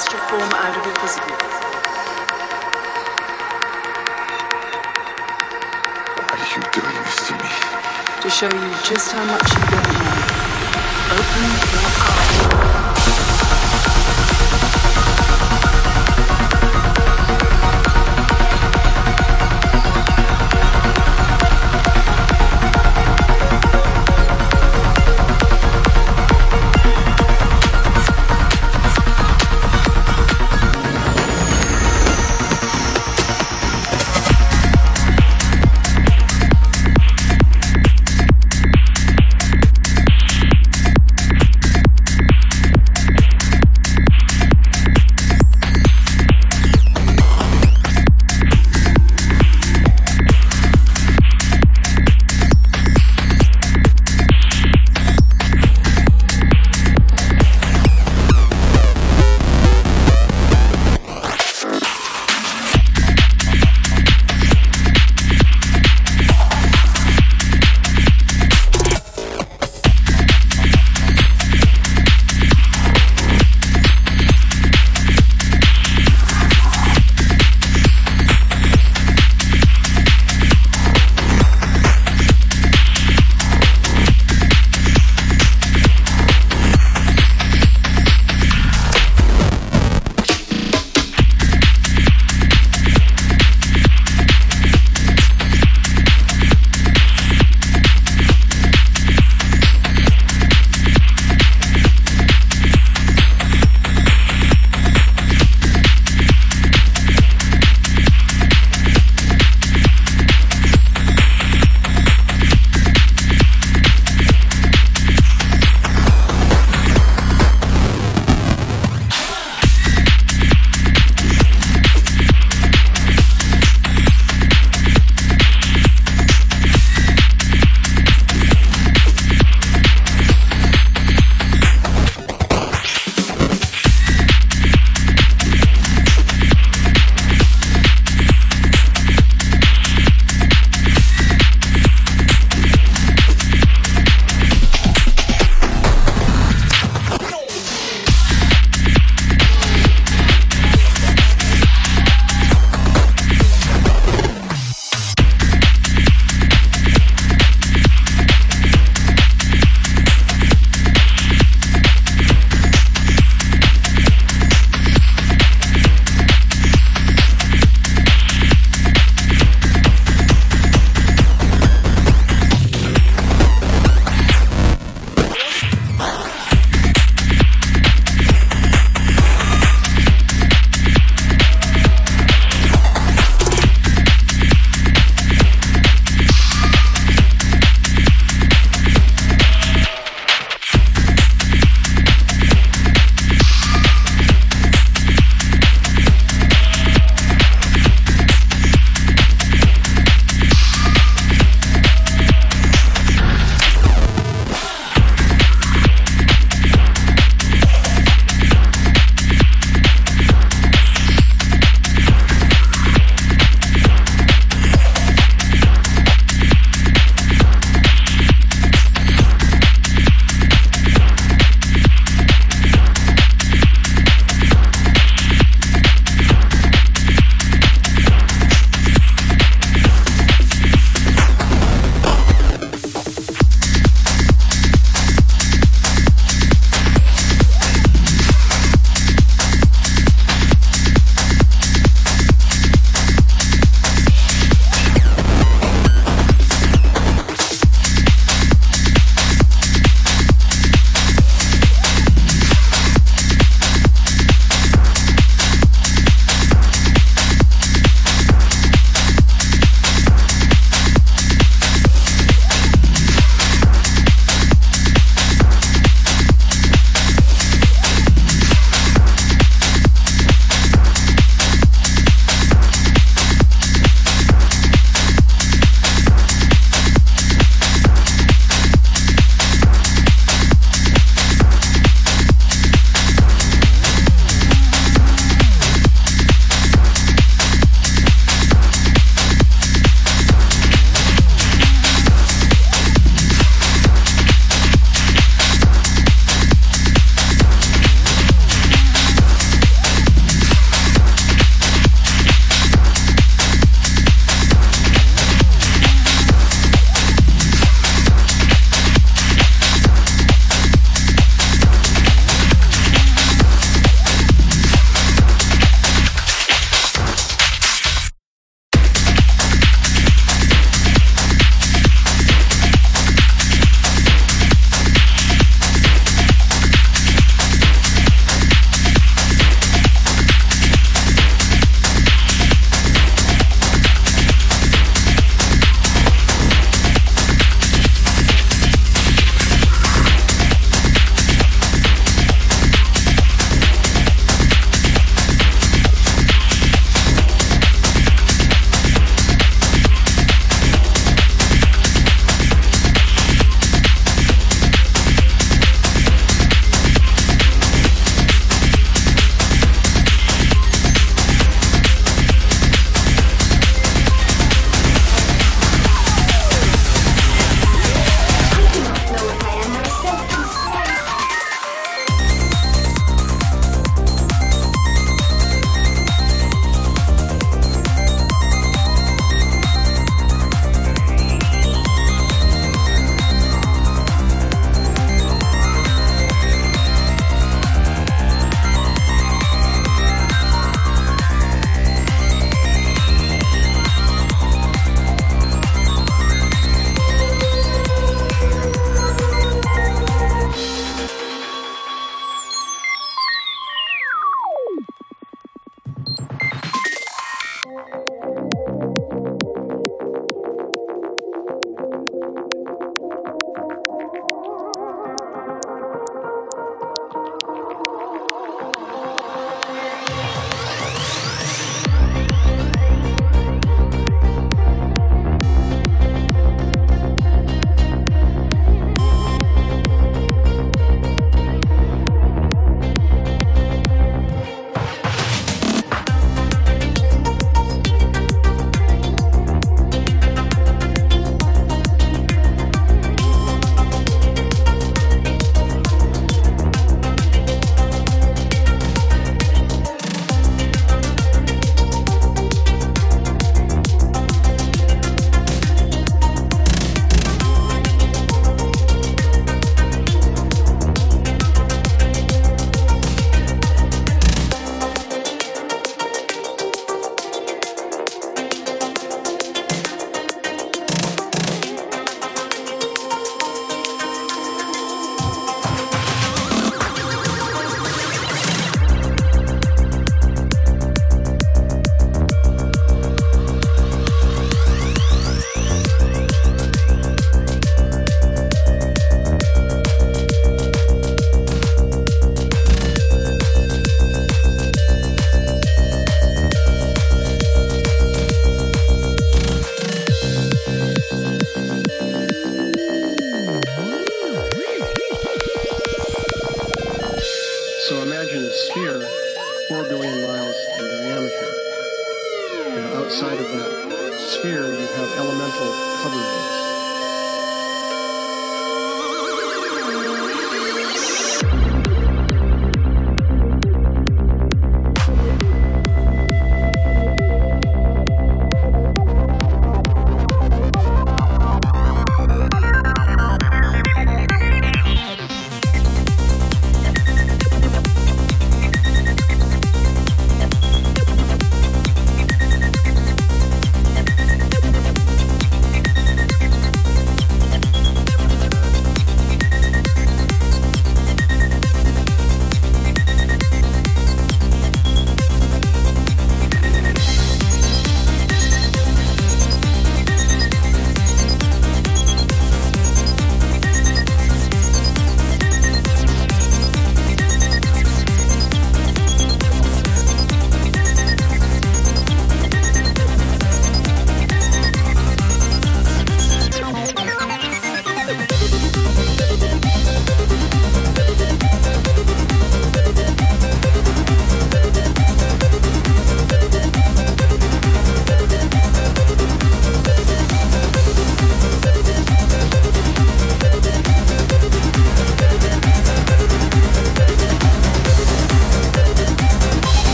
Astral form out of your physical. Why are you doing this to me? To show you just how much you don't know. Open your eyes.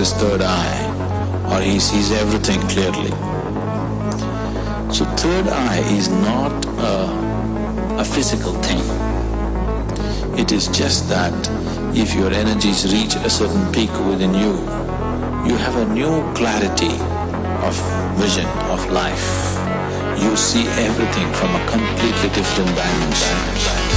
His third eye or he sees everything clearly. So third eye is not a, a physical thing. It is just that if your energies reach a certain peak within you, you have a new clarity of vision of life. You see everything from a completely different dimension.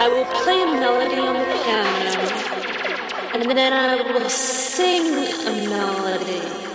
I will play a melody on the piano, and then I will sing a melody.